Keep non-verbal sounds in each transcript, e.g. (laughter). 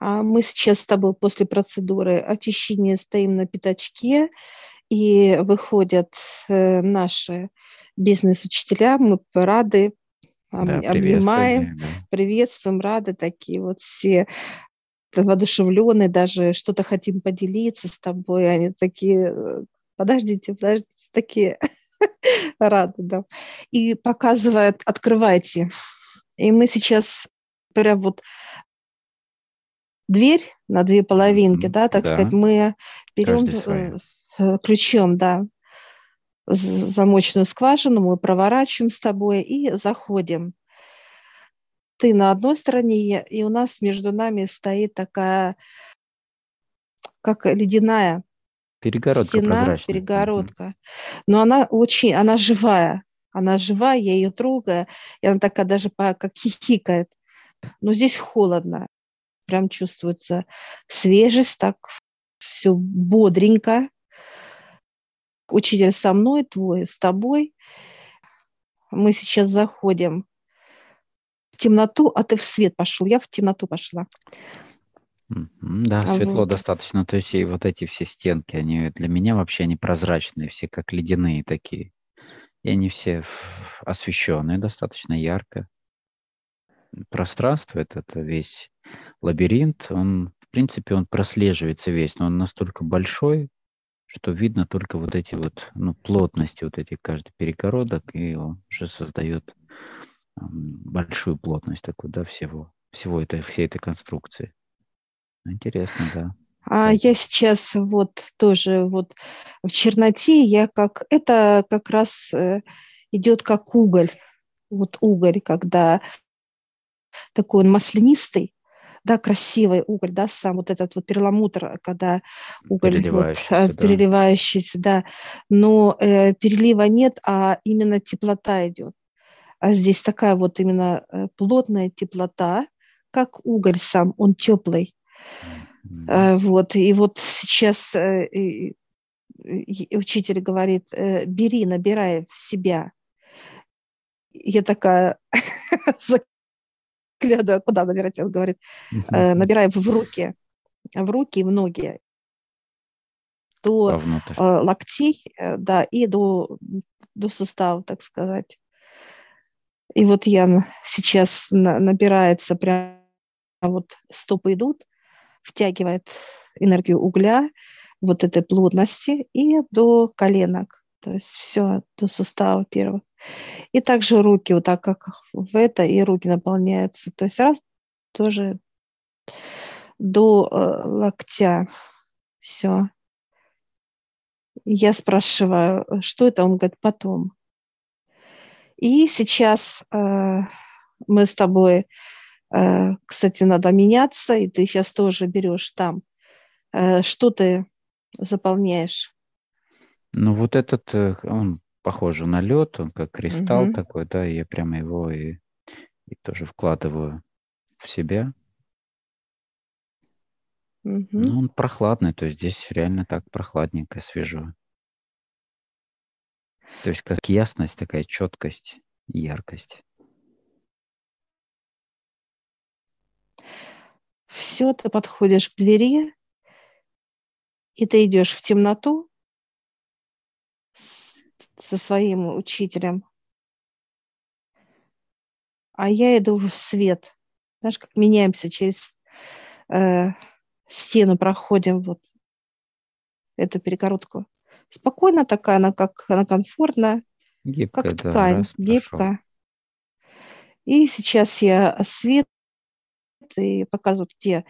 А мы сейчас с тобой после процедуры очищения стоим на пятачке, и выходят э, наши бизнес-учителя, мы рады, да, обнимаем, да. приветствуем, рады такие вот все воодушевленные, даже что-то хотим поделиться с тобой, они такие, э, подождите, подождите, такие (laughs) рады, да. И показывают, открывайте. И мы сейчас прям вот дверь на две половинки, да, так да. сказать, мы берем э, ключом, да, замочную скважину, мы проворачиваем с тобой и заходим. Ты на одной стороне, и у нас между нами стоит такая, как ледяная перегородка стена, перегородка. Но она очень, она живая, она живая, я ее трогаю, и она такая даже по, как хихикает. Но здесь холодно, прям чувствуется свежесть, так все бодренько. Учитель со мной, твой с тобой. Мы сейчас заходим в темноту, а ты в свет пошел. Я в темноту пошла. Да, а светло вот. достаточно. То есть и вот эти все стенки, они для меня вообще не прозрачные, все как ледяные такие. И они все освещенные достаточно ярко. Пространство этот весь лабиринт, он, в принципе, он прослеживается весь, но он настолько большой, что видно только вот эти вот, ну, плотности вот этих каждый перегородок, и он уже создает большую плотность такую, да, всего, всего этой, всей этой конструкции. Интересно, да. А я сейчас вот тоже вот в черноте, я как, это как раз э, идет как уголь, вот уголь, когда такой он маслянистый, да, красивый уголь, да, сам вот этот вот перламутр, когда уголь переливающийся, вот, да. переливающийся, да, но э, перелива нет, а именно теплота идет. А здесь такая вот именно э, плотная теплота, как уголь сам, он теплый. Mm-hmm. Вот, и вот сейчас э, учитель говорит, э, бери, набирай в себя. Я такая (laughs) заглядываю, куда набирать, он говорит, набирай в руки, в руки и в ноги до Вовнутрь. локтей, да, и до, до суставов, так сказать. И вот я сейчас набирается прям вот стопы идут, втягивает энергию угля, вот этой плотности и до коленок, то есть все до сустава первого. И также руки, вот так как в это, и руки наполняются. То есть раз тоже до э, локтя. Все. Я спрашиваю, что это? Он говорит, потом. И сейчас э, мы с тобой Э, кстати, надо меняться, и ты сейчас тоже берешь там. Э, что ты заполняешь? Ну, вот этот, э, он похож на лед, он как кристалл угу. такой, да, я прямо его и, и тоже вкладываю в себя. Угу. Ну, он прохладный, то есть здесь реально так прохладненько, свежо. То есть как ясность, такая четкость, яркость. все, ты подходишь к двери, и ты идешь в темноту со своим учителем, а я иду в свет. Знаешь, как меняемся через э, стену, проходим вот эту перегородку. Спокойно такая, она как она комфортная, гибкая, как ткань, да, гибкая. И сейчас я свет и показывают, где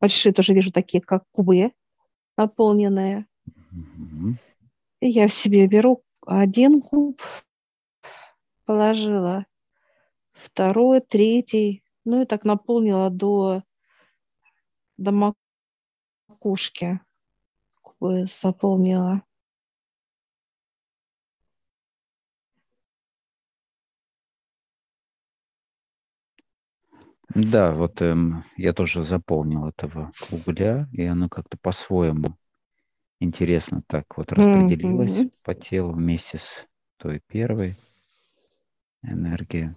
большие тоже вижу такие, как кубы наполненные. Mm-hmm. Я в себе беру один куб, положила, второй, третий, ну и так наполнила до, до макушки. Кубы заполнила. Да, вот эм, я тоже заполнил этого угля, и оно как-то по-своему интересно так вот распределилось mm-hmm. по телу вместе с той первой энергией.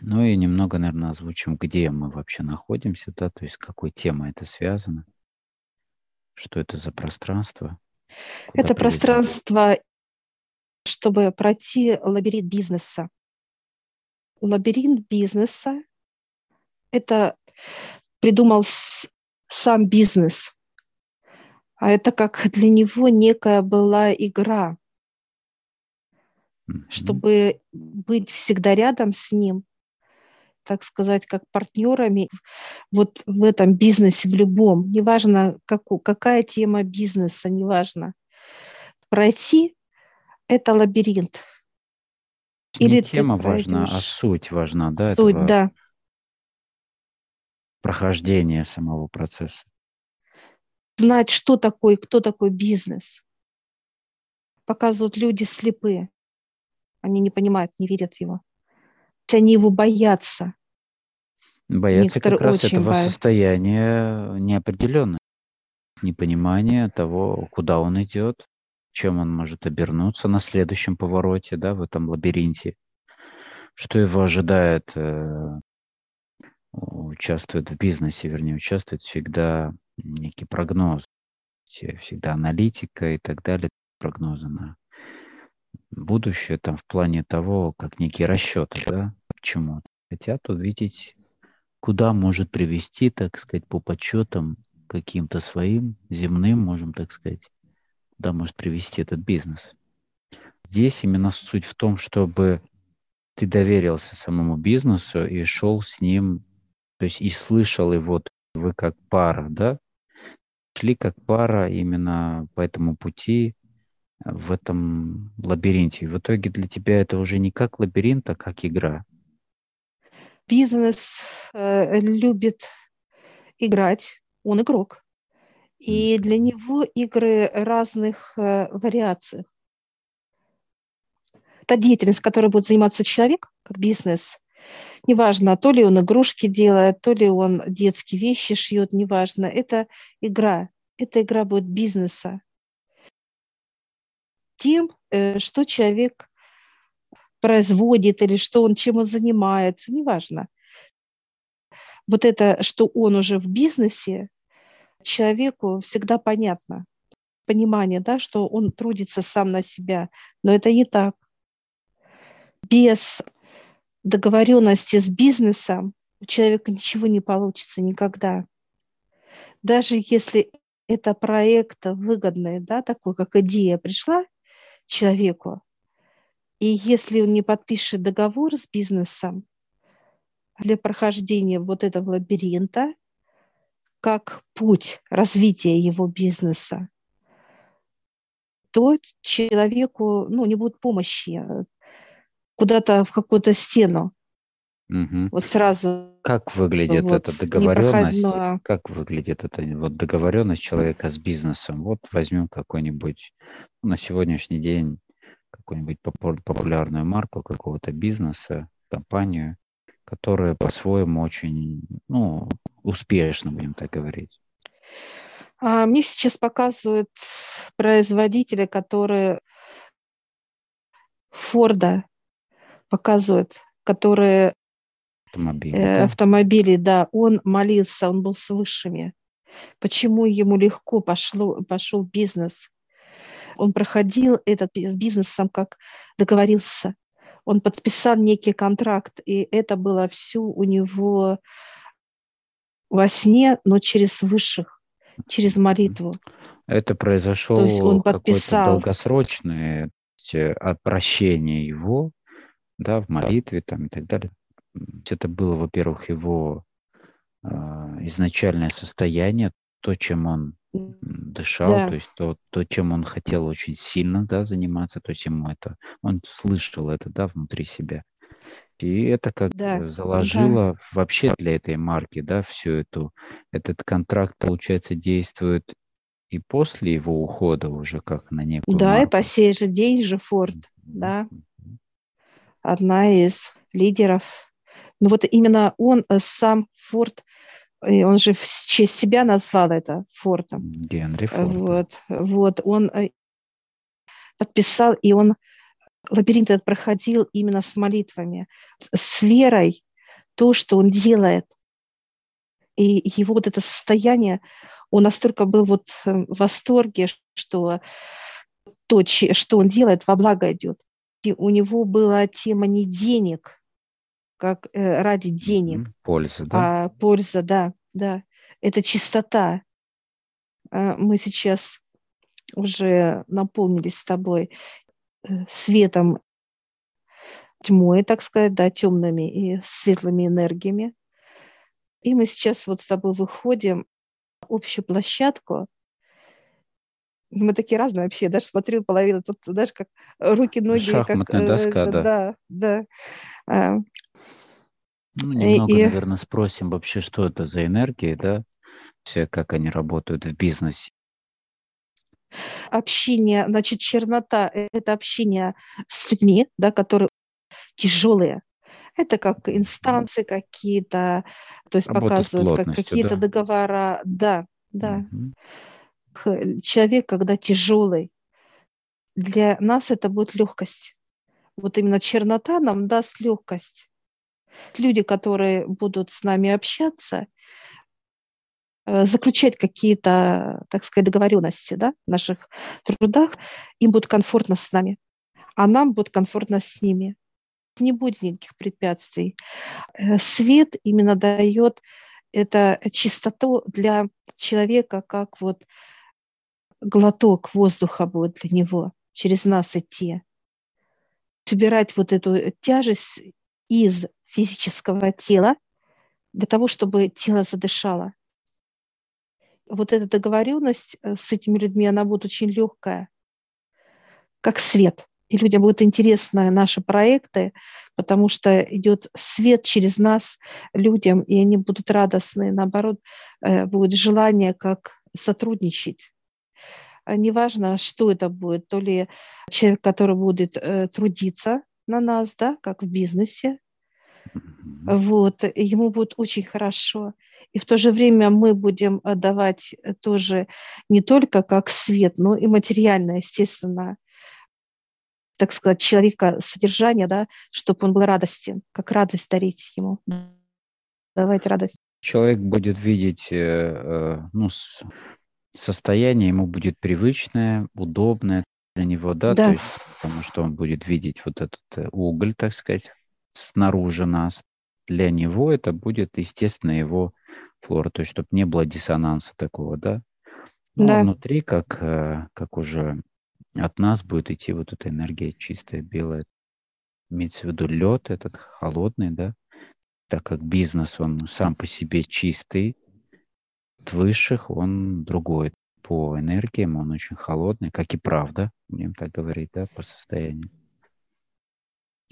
Ну и немного, наверное, озвучим, где мы вообще находимся, да, то есть с какой темой это связано, что это за пространство. Это пространство, чтобы пройти лабиринт бизнеса. Лабиринт бизнеса – это придумал сам бизнес, а это как для него некая была игра, mm-hmm. чтобы быть всегда рядом с ним, так сказать, как партнерами вот в этом бизнесе, в любом, неважно, как, какая тема бизнеса, неважно. Пройти – это лабиринт. Или Не тема важна, а суть важна, да? Суть, этого да. Прохождения самого процесса. Знать, что такое, кто такой бизнес. Показывают люди слепые. Они не понимают, не верят в его. Они его боятся. Боятся как раз этого боятся. состояния неопределенности, непонимания того, куда он идет, чем он может обернуться на следующем повороте, да, в этом лабиринте, что его ожидает, э, участвует в бизнесе, вернее, участвует всегда некий прогноз, всегда аналитика и так далее, прогнозы на будущее, там, в плане того, как некий расчет, да, к чему хотят увидеть куда может привести, так сказать, по подсчетам каким-то своим, земным, можем так сказать, куда может привести этот бизнес. Здесь именно суть в том, чтобы ты доверился самому бизнесу и шел с ним, то есть и слышал его, вы как пара, да, шли как пара именно по этому пути, в этом лабиринте. И в итоге для тебя это уже не как лабиринт, а как игра бизнес э, любит играть, он игрок. И для него игры разных э, вариаций. Та деятельность, которой будет заниматься человек, как бизнес, неважно, то ли он игрушки делает, то ли он детские вещи шьет, неважно, это игра. Эта игра будет бизнеса. Тем, э, что человек производит или что он, чем он занимается, неважно. Вот это, что он уже в бизнесе, человеку всегда понятно, понимание, да, что он трудится сам на себя, но это не так. Без договоренности с бизнесом у человека ничего не получится никогда. Даже если это проект выгодный, да, такой, как идея пришла человеку, и если он не подпишет договор с бизнесом для прохождения вот этого лабиринта, как путь развития его бизнеса, то человеку ну, не будет помощи куда-то в какую-то стену. Угу. Вот сразу. Как выглядит вот, эта договоренность? Как выглядит эта вот договоренность человека с бизнесом? Вот возьмем какой-нибудь ну, на сегодняшний день какую-нибудь популярную марку какого-то бизнеса, компанию, которая по-своему очень, ну, успешно, будем так говорить. А, мне сейчас показывают производители, которые Форда показывают, которые автомобили, э, да? автомобили, да, он молился, он был с высшими. Почему ему легко пошло, пошел бизнес? Он проходил этот с бизнесом, как договорился. Он подписал некий контракт, и это было все у него во сне, но через высших, через молитву. Это произошло То есть он подписал. долгосрочное прощение его, да, в молитве там и так далее. Это было, во-первых, его э, изначальное состояние, то, чем он дышал, да. то есть то, то, чем он хотел очень сильно да, заниматься, то есть ему это, он слышал это да, внутри себя. И это как да. заложило да. вообще для этой марки, да, всю эту, этот контракт, получается, действует и после его ухода уже как на некую Да, марку. и по сей же день же Форд, да, одна из лидеров. Ну вот именно он э, сам Форд он же в честь себя назвал это фортом. Генри Форд. Вот, вот, он э, подписал, и он лабиринт этот проходил именно с молитвами, с верой, то, что он делает. И его вот это состояние, он настолько был вот в восторге, что то, что он делает, во благо идет. У него была тема не денег, как э, ради денег. Польза, да? А польза, да, да. Это чистота. А мы сейчас уже наполнились с тобой э, светом, тьмой, так сказать, да, темными и светлыми энергиями. И мы сейчас вот с тобой выходим общую площадку. Мы такие разные вообще. Я даже смотрю половину, тут даже как руки, ноги. Шахматная как, доска, э, да. Да, да. А, ну, немного, и... наверное, спросим вообще, что это за энергии, да? Все, как они работают в бизнесе. Общение, значит, чернота – это общение с людьми, да, которые тяжелые. Это как инстанции какие-то, то есть Работа показывают как какие-то да? договора. Да, да. Угу. Человек, когда тяжелый, для нас это будет легкость. Вот именно чернота нам даст легкость. Люди, которые будут с нами общаться, э, заключать какие-то, так сказать, договоренности да, в наших трудах, им будет комфортно с нами, а нам будет комфортно с ними. Не будет никаких препятствий. Э, свет именно дает это чистоту для человека, как вот глоток воздуха будет для него через нас идти. Собирать вот эту тяжесть из физического тела для того, чтобы тело задышало. Вот эта договоренность э, с этими людьми, она будет очень легкая, как свет. И людям будут интересны наши проекты, потому что идет свет через нас людям, и они будут радостны. Наоборот, э, будет желание как сотрудничать. А неважно, что это будет, то ли человек, который будет э, трудиться на нас, да, как в бизнесе, вот, ему будет очень хорошо. И в то же время мы будем давать тоже не только как свет, но и материально, естественно, так сказать, человека содержание, да, чтобы он был радостен, как радость дарить ему. Давать радость. Человек будет видеть э, э, ну, состояние, ему будет привычное, удобное для него, да, да. то есть, потому что он будет видеть вот этот э, уголь, так сказать, снаружи нас. Для него это будет, естественно, его флора, то есть чтобы не было диссонанса такого, да. Но да. внутри, как, э, как уже от нас будет идти вот эта энергия чистая, белая. Имеется в виду лед этот холодный, да, так как бизнес, он сам по себе чистый, высших он другой. По энергиям он очень холодный, как и правда, будем так говорить, да, по состоянию.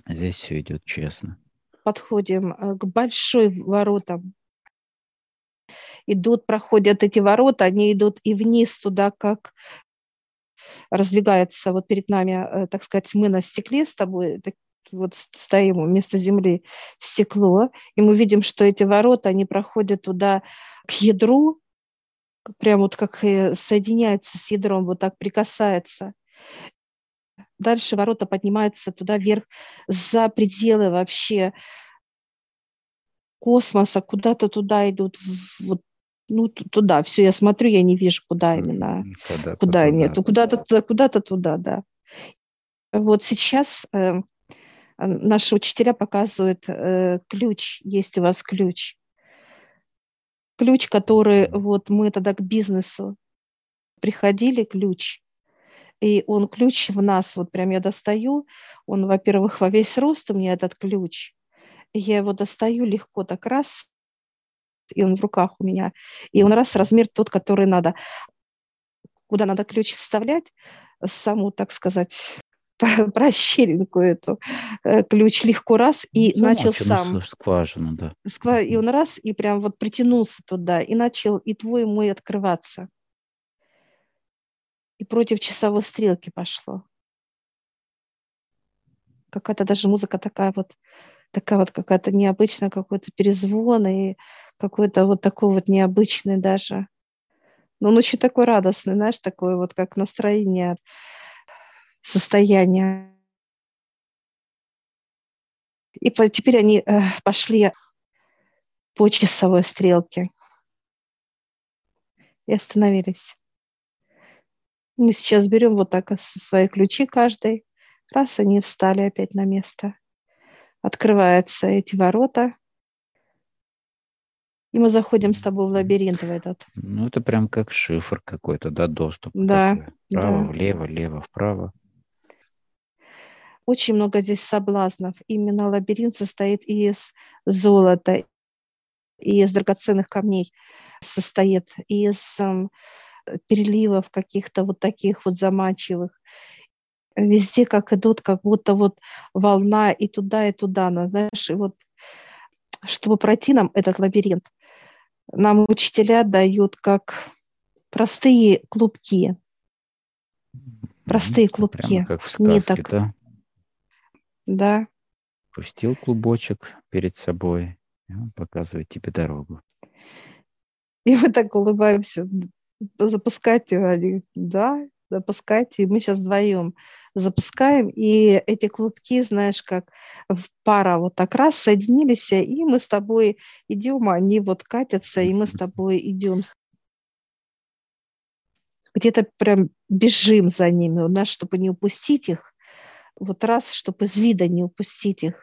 Здесь все идет честно. Подходим э, к большой воротам. Идут, проходят эти ворота, они идут и вниз туда, как раздвигается вот перед нами, э, так сказать, мы на стекле с тобой, вот стоим вместо земли стекло, и мы видим, что эти ворота, они проходят туда к ядру, прям вот как соединяется с ядром, вот так прикасается. Дальше ворота поднимаются туда вверх, за пределы вообще космоса, куда-то туда идут, вот, ну, туда. Все, я смотрю, я не вижу, куда именно, куда, куда нету, куда-то туда, куда-то туда, да. Вот сейчас э, наши учителя показывают э, ключ, есть у вас ключ. Ключ, который вот мы тогда к бизнесу приходили, ключ, и он ключ в нас, вот прям я достаю, он, во-первых, во весь рост у меня этот ключ, я его достаю легко так раз, и он в руках у меня, и он раз размер тот, который надо. Куда надо ключ вставлять, саму, так сказать, (laughs) прощеринку эту, э, ключ легко раз и ну, начал сам. Скважину, да. И он раз, и прям вот притянулся туда, и начал и твой, и мой открываться и против часовой стрелки пошло. Какая-то даже музыка такая вот, такая вот какая-то необычная, какой-то перезвон и какой-то вот такой вот необычный даже. Но он очень такой радостный, знаешь, такое вот как настроение, состояние. И теперь они э, пошли по часовой стрелке. И остановились. Мы сейчас берем вот так свои ключи каждый. Раз, они встали опять на место. Открываются эти ворота. И мы заходим с тобой в лабиринт в этот. Ну, это прям как шифр какой-то, да, доступ. Да. Такой. Вправо, да. влево, лево, вправо. Очень много здесь соблазнов. Именно лабиринт состоит из золота, и из драгоценных камней состоит, из э, переливов каких-то вот таких вот заманчивых. Везде как идут, как будто вот волна и туда, и туда. Но, знаешь, и вот чтобы пройти нам этот лабиринт, нам учителя дают как простые клубки. Простые клубки. Прямо как в сказке, ниток. да? Да. Пустил клубочек перед собой, и он показывает тебе дорогу. И мы так улыбаемся. Запускайте, они, да, запускайте. И мы сейчас вдвоем запускаем, и эти клубки, знаешь, как в пара вот так раз соединились, и мы с тобой идем, они вот катятся, и мы с тобой идем. Где-то прям бежим за ними, у нас, чтобы не упустить их, вот раз, чтобы из вида не упустить их.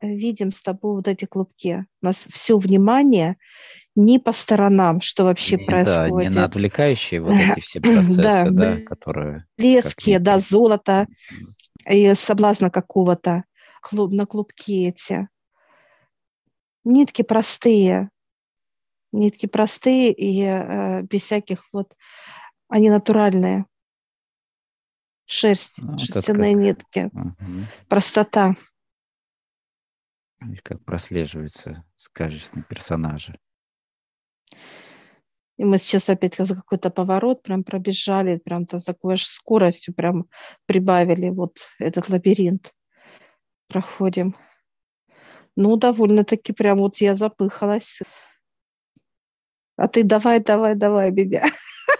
Видим с тобой вот эти клубки. У нас все внимание не по сторонам, что вообще не, происходит. Да, не на отвлекающие вот эти все (laughs) процессы, да, да которые... Блески, да, золото и соблазна какого-то клуб, на клубки эти. Нитки простые, нитки простые и э, без всяких вот, они натуральные. Шерсть, ну, шерстяные как... нитки, угу. простота. Как прослеживаются сказочные персонажи. И мы сейчас опять за какой-то поворот прям пробежали, прям то с такой аж скоростью прям прибавили вот этот лабиринт. Проходим. Ну, довольно-таки прям вот я запыхалась. А ты давай, давай, давай меня.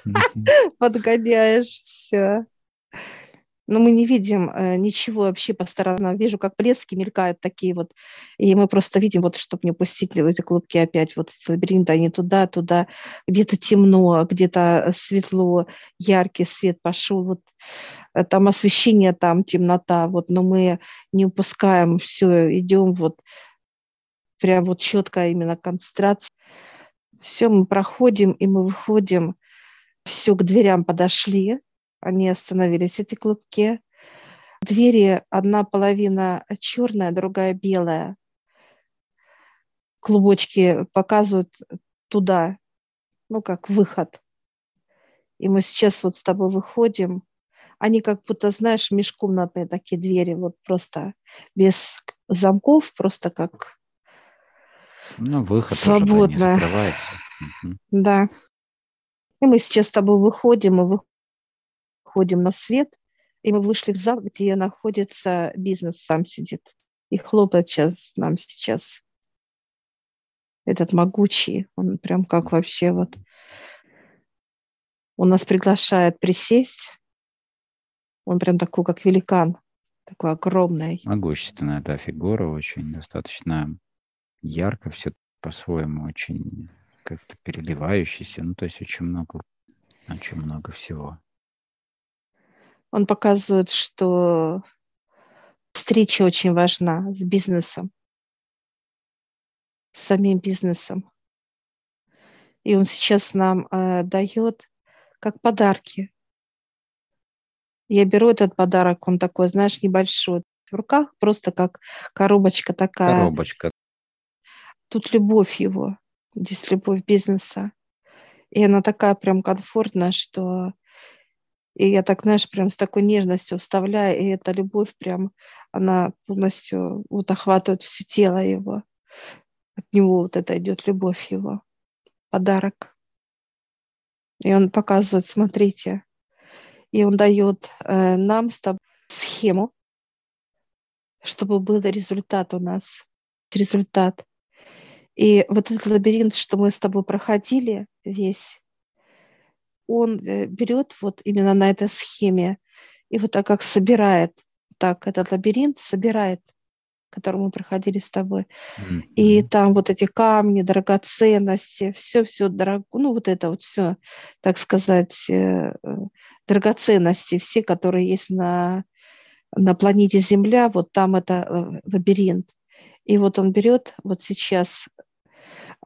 (laughs) Подгоняешь все но мы не видим э, ничего вообще по сторонам. Вижу, как блески мелькают такие вот, и мы просто видим, вот, чтобы не упустить эти клубки опять, вот эти лабиринты, они туда, туда, где-то темно, где-то светло, яркий свет пошел, вот э, там освещение, там темнота, вот, но мы не упускаем, все, идем вот прям вот четко именно концентрация. Все, мы проходим, и мы выходим, все, к дверям подошли, они остановились, эти клубки. Двери одна половина черная, другая белая. Клубочки показывают туда, ну, как выход. И мы сейчас вот с тобой выходим. Они как будто, знаешь, межкомнатные такие двери, вот просто без замков, просто как ну, выход свободно. Да. И мы сейчас с тобой выходим, и выходим на свет, и мы вышли в зал, где находится бизнес, сам сидит. И хлопает сейчас нам сейчас. Этот могучий, он прям как вообще вот... Он нас приглашает присесть. Он прям такой, как великан, такой огромный. Могущественная, да, фигура, очень достаточно ярко все по-своему, очень как-то переливающийся. Ну, то есть очень много, очень много всего. Он показывает, что встреча очень важна с бизнесом, с самим бизнесом. И он сейчас нам э, дает как подарки. Я беру этот подарок, он такой, знаешь, небольшой. В руках просто как коробочка такая. Коробочка. Тут любовь его, здесь любовь бизнеса. И она такая прям комфортная, что и я так, знаешь, прям с такой нежностью вставляю, и эта любовь прям, она полностью вот охватывает все тело его. От него вот это идет любовь его, подарок. И он показывает, смотрите, и он дает э, нам с тобой схему, чтобы был результат у нас, результат. И вот этот лабиринт, что мы с тобой проходили весь, он э, берет вот именно на этой схеме и вот так как собирает, так этот лабиринт собирает который мы проходили с тобой. Mm-hmm. И там вот эти камни, драгоценности, все-все дорого, ну вот это вот все, так сказать, э, драгоценности, все, которые есть на, на планете Земля, вот там это э, лабиринт. И вот он берет вот сейчас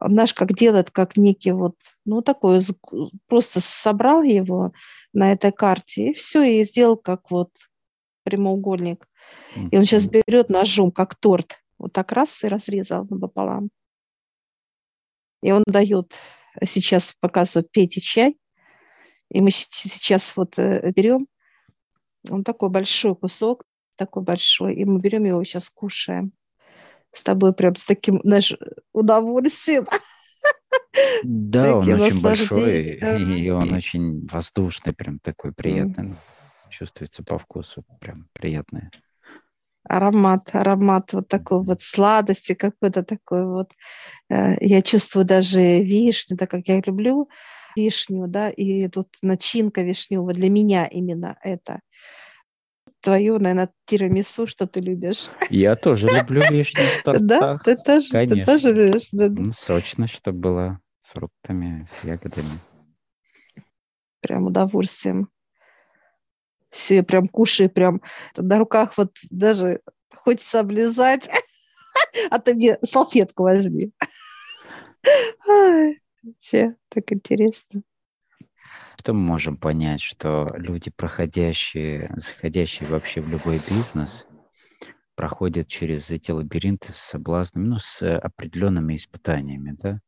наш как делает, как некий вот, ну, такой, просто собрал его на этой карте, и все, и сделал как вот прямоугольник. И он сейчас берет ножом, как торт, вот так раз и разрезал напополам. И он дает, сейчас показывает, пейте чай, и мы сейчас вот э, берем, он такой большой кусок, такой большой, и мы берем его сейчас кушаем с тобой прям с таким, знаешь, удовольствием. Да, он очень большой, и он очень воздушный, прям такой приятный. Чувствуется по вкусу, прям приятный. Аромат, аромат вот такой вот сладости, какой-то такой вот. Э, я чувствую даже вишню, так как я люблю вишню, да, и тут начинка вишневая для меня именно это твою, наверное, тирамису, что ты любишь. Я тоже люблю вишню в (laughs) тортах. Да, ты тоже, Конечно. ты тоже любишь. Да. Сочно, чтобы было с фруктами, с ягодами. Прям удовольствием. Все, прям кушаю, прям на руках вот даже хочется облизать. (laughs) А ты мне салфетку возьми. (laughs) Все, так интересно что мы можем понять, что люди, проходящие, заходящие вообще в любой бизнес, проходят через эти лабиринты с соблазнами, ну, с определенными испытаниями, да.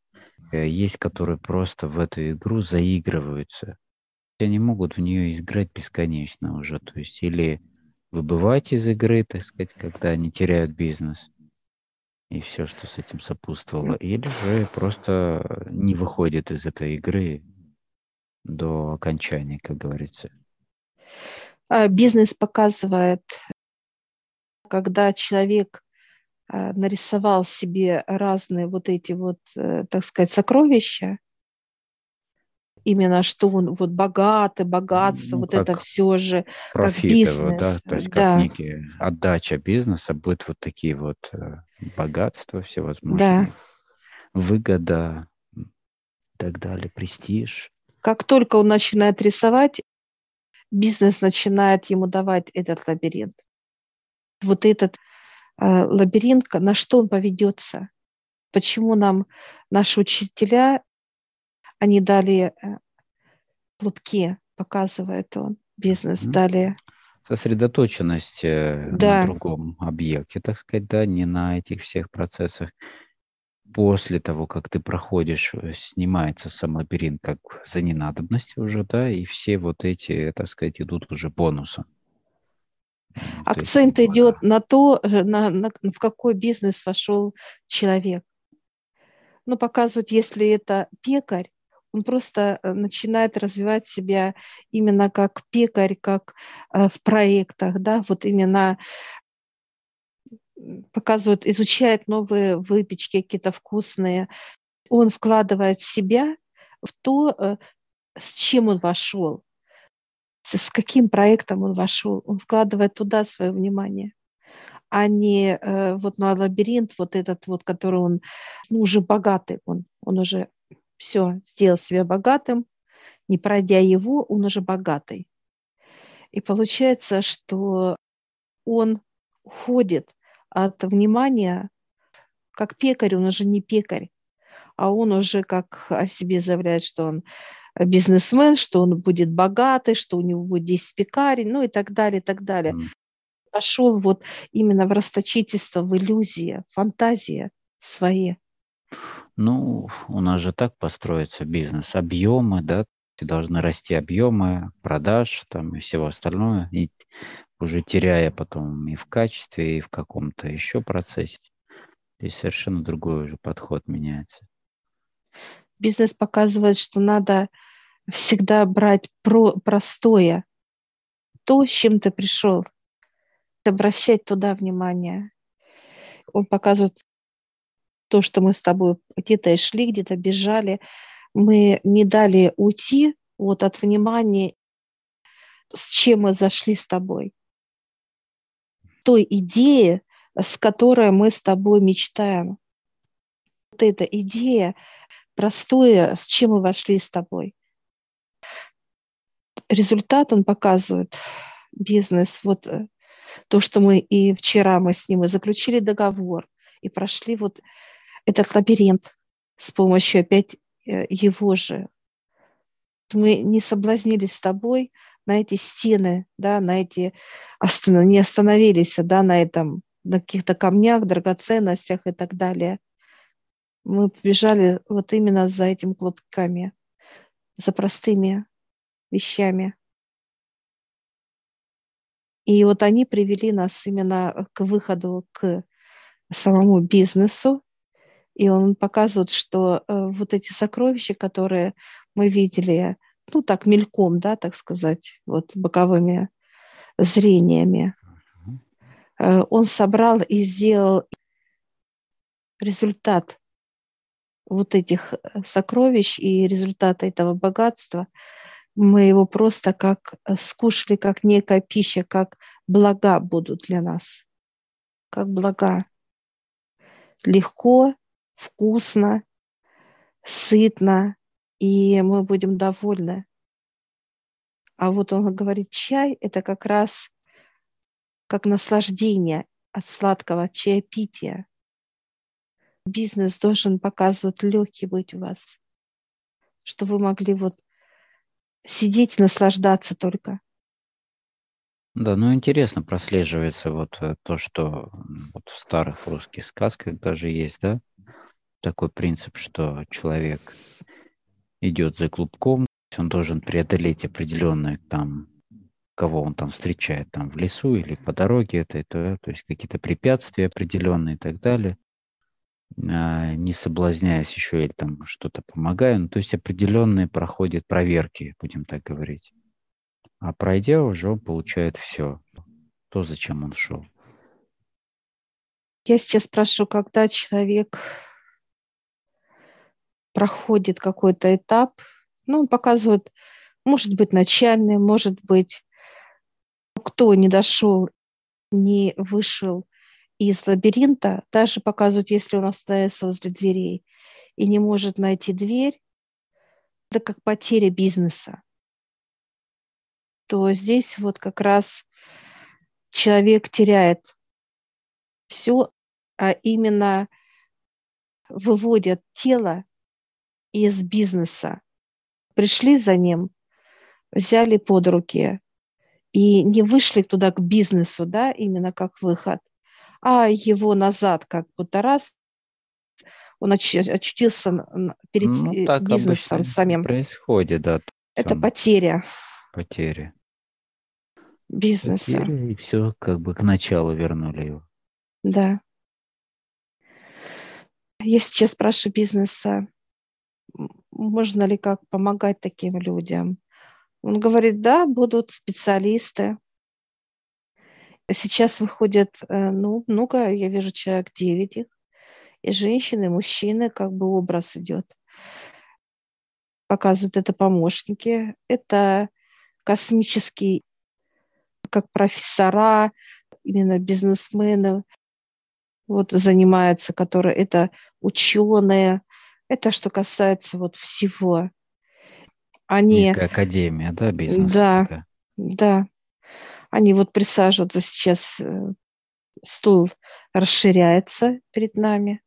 Э, есть, которые просто в эту игру заигрываются. Они могут в нее играть бесконечно уже, то есть или выбывать из игры, так сказать, когда они теряют бизнес и все, что с этим сопутствовало, или же просто не выходят из этой игры, до окончания, как говорится? А, бизнес показывает, когда человек а, нарисовал себе разные вот эти вот, э, так сказать, сокровища, именно что он вот богатый, богатство, ну, вот это все же как бизнес. Да? То есть да. как некие отдача бизнеса будет вот такие вот э, богатства всевозможные, да. выгода и так далее, престиж. Как только он начинает рисовать, бизнес начинает ему давать этот лабиринт. Вот этот э, лабиринт, на что он поведется. Почему нам наши учителя, они дали э, клубки, показывает он, бизнес, mm-hmm. дали сосредоточенность э, да. на другом объекте, так сказать, да, не на этих всех процессах после того, как ты проходишь, э, снимается сам лабиринт как за ненадобностью уже, да, и все вот эти, так сказать, идут уже бонусом. Акцент есть, идет на то, э, на, на, в какой бизнес вошел человек. Ну, показывают, если это пекарь, он просто э, начинает развивать себя именно как пекарь, как в проектах, да, вот именно показывают, изучает новые выпечки, какие-то вкусные. Он вкладывает себя в то, э, с чем он вошел, с каким проектом он вошел. Он вкладывает туда свое внимание а не э, вот на лабиринт, вот этот вот, который он ну, уже богатый, он, он уже все сделал себя богатым, не пройдя его, он уже богатый. И получается, что он уходит от внимания, как пекарь, он уже не пекарь, а он уже как о себе заявляет, что он бизнесмен, что он будет богатый, что у него будет 10 пекарей, ну и так далее, и так далее. Mm. Пошел вот именно в расточительство, в иллюзии, фантазия свои. Ну, у нас же так построится бизнес. Объемы, да, должны расти объемы продаж там и всего остального. И уже теряя потом и в качестве, и в каком-то еще процессе. Здесь совершенно другой уже подход меняется. Бизнес показывает, что надо всегда брать про простое, то, с чем ты пришел, обращать туда внимание. Он показывает то, что мы с тобой где-то шли, где-то бежали, мы не дали уйти вот от внимания, с чем мы зашли с тобой той идеи, с которой мы с тобой мечтаем. Вот эта идея простое, с чем мы вошли с тобой. Результат он показывает, бизнес, вот э, то, что мы и вчера мы с ним и заключили договор, и прошли вот этот лабиринт с помощью опять его же. Мы не соблазнились с тобой на эти стены, да, на эти, не остановились, да, на этом, на каких-то камнях, драгоценностях и так далее. Мы побежали вот именно за этими клубками, за простыми вещами. И вот они привели нас именно к выходу к самому бизнесу. И он показывает, что э, вот эти сокровища, которые мы видели, ну так мельком, да, так сказать, вот боковыми зрениями, э, он собрал и сделал результат вот этих э, сокровищ и результата этого богатства – мы его просто как скушали, как некая пища, как блага будут для нас, как блага. Легко, вкусно, сытно, и мы будем довольны. А вот он говорит, чай – это как раз как наслаждение от сладкого чаепития. Бизнес должен показывать легкий быть у вас, что вы могли вот сидеть и наслаждаться только. Да, ну интересно прослеживается вот э, то, что вот в старых русских сказках даже есть, да, такой принцип, что человек идет за клубком, он должен преодолеть определенные там, кого он там встречает, там в лесу или по дороге, это, это то есть какие-то препятствия определенные и так далее. А, не соблазняясь еще или там что-то помогая, ну, то есть определенные проходят проверки, будем так говорить. А пройдя уже он получает все, то, зачем он шел. Я сейчас спрошу, когда человек проходит какой-то этап, ну, он показывает, может быть, начальный, может быть, кто не дошел, не вышел из лабиринта, даже показывают, если он остается возле дверей и не может найти дверь, это как потеря бизнеса, то здесь вот как раз человек теряет все, а именно выводят тело из бизнеса. Пришли за ним, взяли под руки и не вышли туда к бизнесу, да, именно как выход, а его назад как будто раз он очутился перед ну, так бизнесом самим. Происходит, да. Это потеря. Потеря. Бизнеса. Потеря, и все как бы к началу вернули его. Да. Я сейчас спрашиваю бизнеса, можно ли как помогать таким людям. Он говорит, да, будут специалисты, Сейчас выходят, э, ну, много, я вижу человек 9 их, и женщины, и мужчины, как бы образ идет. Показывают это помощники, это космические, как профессора, именно бизнесмены, вот занимаются, которые это ученые, это что касается вот всего. Они... Некая академия, да, бизнес? Да, такая. да. Они вот присаживаются сейчас, э, стул расширяется перед нами.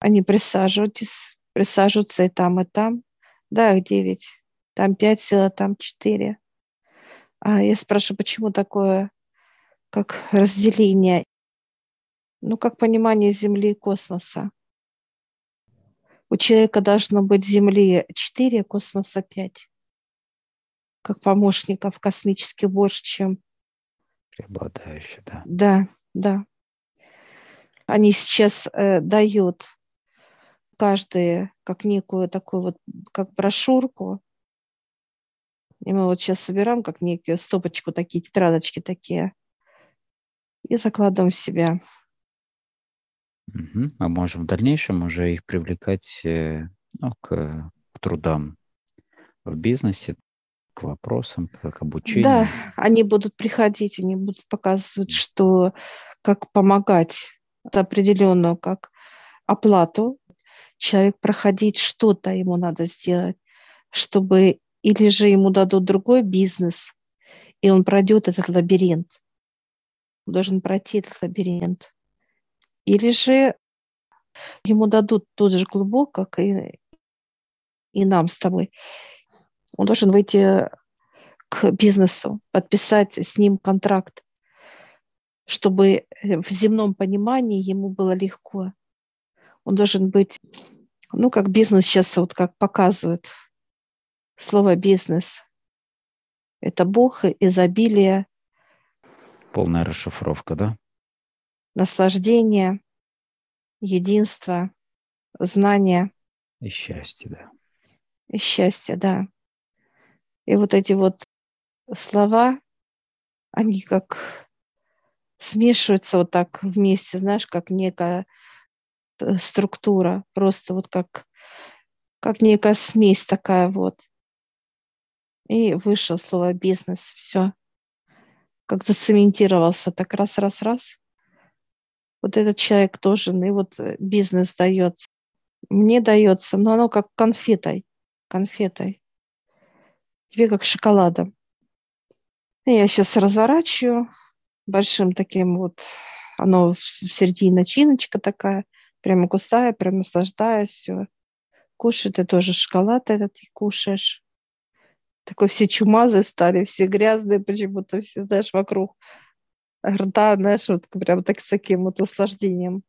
Они присаживаются, присаживаются и там, и там. Да, их девять. Там пять сил, а там четыре. А я спрашиваю, почему такое, как разделение, ну, как понимание Земли и космоса. У человека должно быть Земли четыре, космоса пять как помощников космических больше, чем... Преобладающие, да. Да, да. Они сейчас э, дают каждые как некую такую вот, как брошюрку. И мы вот сейчас собираем как некую стопочку, такие тетрадочки такие. И закладываем в себя. Угу. А можем в дальнейшем уже их привлекать э, ну, к, к трудам в бизнесе, к вопросам, к обучению. Да, они будут приходить, они будут показывать, что как помогать определенную как оплату. Человек проходить что-то ему надо сделать, чтобы или же ему дадут другой бизнес, и он пройдет этот лабиринт. Он должен пройти этот лабиринт. Или же ему дадут тот же клубок, как и, и нам с тобой. Он должен выйти к бизнесу, подписать с ним контракт, чтобы в земном понимании ему было легко. Он должен быть, ну, как бизнес сейчас вот как показывают, слово бизнес. Это Бог, изобилие. Полная расшифровка, да? Наслаждение, единство, знание. И счастье, да. И счастье, да. И вот эти вот слова, они как смешиваются вот так вместе, знаешь, как некая э, структура, просто вот как, как некая смесь такая вот. И вышло слово бизнес, все. Как зацементировался, так раз, раз, раз. Вот этот человек тоже, и вот э, бизнес дается. Мне дается, но оно как конфетой, конфетой тебе как шоколадом. Я сейчас разворачиваю большим таким вот, оно в середине начиночка такая, прямо густая, прям наслаждаюсь, все. Кушай ты тоже шоколад этот и кушаешь. Такой все чумазы стали, все грязные почему-то, все, знаешь, вокруг рта, знаешь, вот прям так с таким вот наслаждением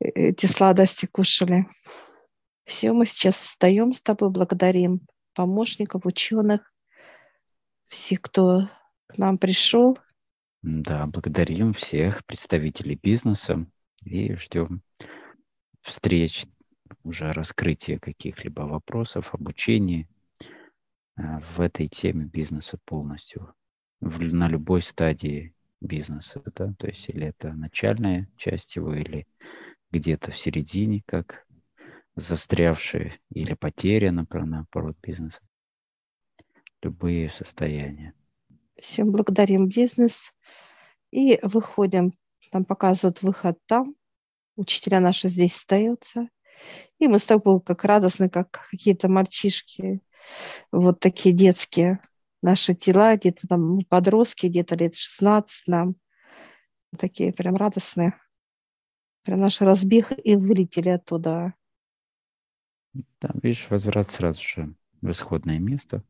эти сладости кушали. Все, мы сейчас встаем с тобой, благодарим помощников, ученых, всех, кто к нам пришел. Да, благодарим всех представителей бизнеса и ждем встреч, уже раскрытия каких-либо вопросов, обучения э, в этой теме бизнеса полностью, в, на любой стадии бизнеса, да, то есть или это начальная часть его, или где-то в середине, как застрявшие или потеря, наоборот, бизнеса. Любые состояния. Всем благодарим бизнес. И выходим. Нам показывают выход там. Учителя наши здесь остаются. И мы с тобой как радостны, как какие-то мальчишки, вот такие детские. Наши тела, где-то там подростки, где-то лет 16 нам. Такие прям радостные. Прям наш разбег и вылетели оттуда. Там, видишь, возврат сразу же в исходное место.